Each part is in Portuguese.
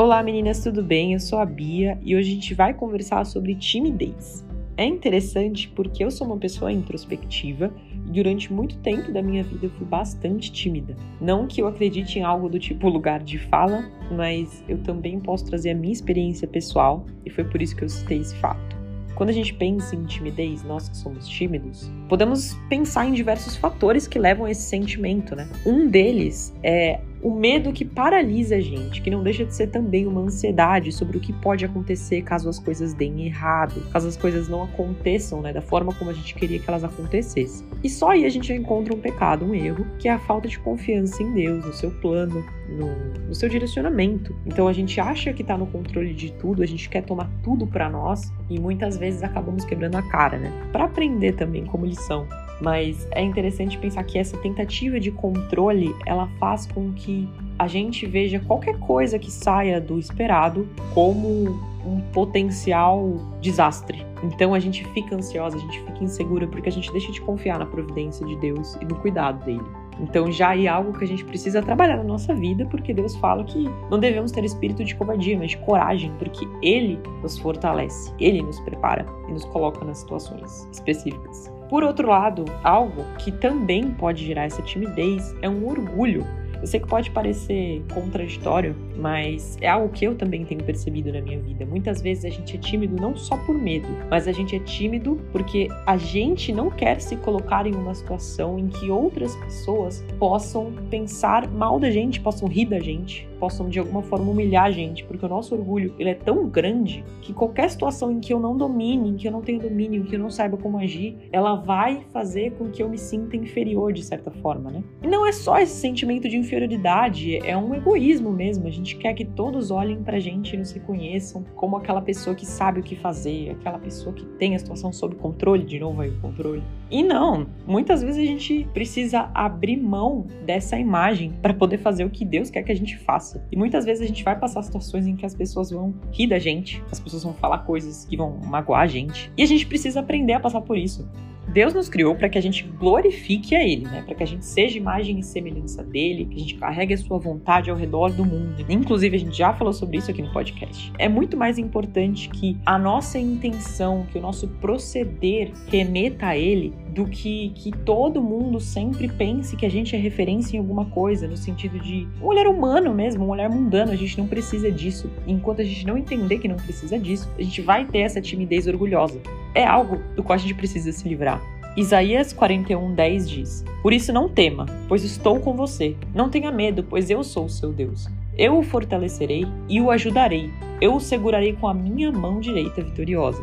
Olá meninas, tudo bem? Eu sou a Bia e hoje a gente vai conversar sobre timidez. É interessante porque eu sou uma pessoa introspectiva e durante muito tempo da minha vida eu fui bastante tímida. Não que eu acredite em algo do tipo lugar de fala, mas eu também posso trazer a minha experiência pessoal e foi por isso que eu citei esse fato. Quando a gente pensa em timidez, nós que somos tímidos, podemos pensar em diversos fatores que levam a esse sentimento, né? Um deles é o medo que paralisa a gente, que não deixa de ser também uma ansiedade sobre o que pode acontecer caso as coisas deem errado, caso as coisas não aconteçam, né, da forma como a gente queria que elas acontecessem. E só aí a gente encontra um pecado, um erro, que é a falta de confiança em Deus, no seu plano, no, no seu direcionamento. Então a gente acha que está no controle de tudo, a gente quer tomar tudo para nós e muitas vezes acabamos quebrando a cara, né? Para aprender também como lição mas é interessante pensar que essa tentativa de controle, ela faz com que a gente veja qualquer coisa que saia do esperado como um potencial desastre. Então a gente fica ansiosa, a gente fica insegura porque a gente deixa de confiar na providência de Deus e no cuidado dele. Então já é algo que a gente precisa trabalhar na nossa vida, porque Deus fala que não devemos ter espírito de covardia, mas de coragem, porque Ele nos fortalece, Ele nos prepara e nos coloca nas situações específicas. Por outro lado, algo que também pode gerar essa timidez é um orgulho. Eu sei que pode parecer contraditório, mas é algo que eu também tenho percebido na minha vida. Muitas vezes a gente é tímido não só por medo, mas a gente é tímido porque a gente não quer se colocar em uma situação em que outras pessoas possam pensar mal da gente, possam rir da gente, possam de alguma forma humilhar a gente, porque o nosso orgulho ele é tão grande que qualquer situação em que eu não domine, em que eu não tenha domínio, em que eu não saiba como agir, ela vai fazer com que eu me sinta inferior de certa forma, né? E não é só esse sentimento de inferioridade, é um egoísmo mesmo. A gente quer que todos olhem pra gente e nos reconheçam como aquela pessoa que sabe o que fazer, aquela pessoa que tem a situação sob controle, de novo aí o controle. E não, muitas vezes a gente precisa abrir mão dessa imagem para poder fazer o que Deus quer que a gente faça. E muitas vezes a gente vai passar situações em que as pessoas vão rir da gente, as pessoas vão falar coisas que vão magoar a gente. E a gente precisa aprender a passar por isso. Deus nos criou para que a gente glorifique a Ele, né? Para que a gente seja imagem e semelhança dele, que a gente carregue a sua vontade ao redor do mundo. Inclusive, a gente já falou sobre isso aqui no podcast. É muito mais importante que a nossa intenção, que o nosso proceder remeta a Ele, do que que todo mundo sempre pense que a gente é referência em alguma coisa, no sentido de um olhar humano mesmo, um olhar mundano. A gente não precisa disso. Enquanto a gente não entender que não precisa disso, a gente vai ter essa timidez orgulhosa. É algo do qual a gente precisa se livrar. Isaías 41:10 diz: Por isso não tema, pois estou com você. Não tenha medo, pois eu sou o seu Deus. Eu o fortalecerei e o ajudarei. Eu o segurarei com a minha mão direita vitoriosa.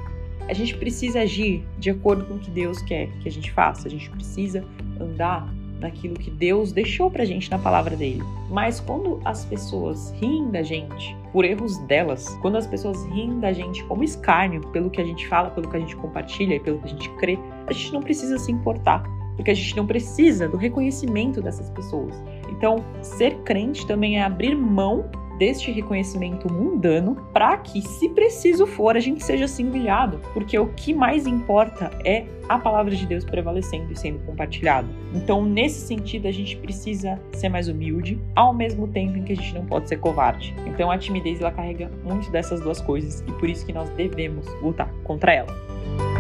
A gente precisa agir de acordo com o que Deus quer que a gente faça. A gente precisa andar naquilo que Deus deixou pra gente na palavra dele. Mas quando as pessoas riem da gente por erros delas, quando as pessoas riem da gente como escárnio pelo que a gente fala, pelo que a gente compartilha e pelo que a gente crê, a gente não precisa se importar, porque a gente não precisa do reconhecimento dessas pessoas. Então, ser crente também é abrir mão deste reconhecimento mundano para que, se preciso for, a gente seja assim humilhado, porque o que mais importa é a palavra de Deus prevalecendo e sendo compartilhado. Então, nesse sentido, a gente precisa ser mais humilde, ao mesmo tempo em que a gente não pode ser covarde. Então, a timidez ela carrega muito dessas duas coisas e por isso que nós devemos lutar contra ela.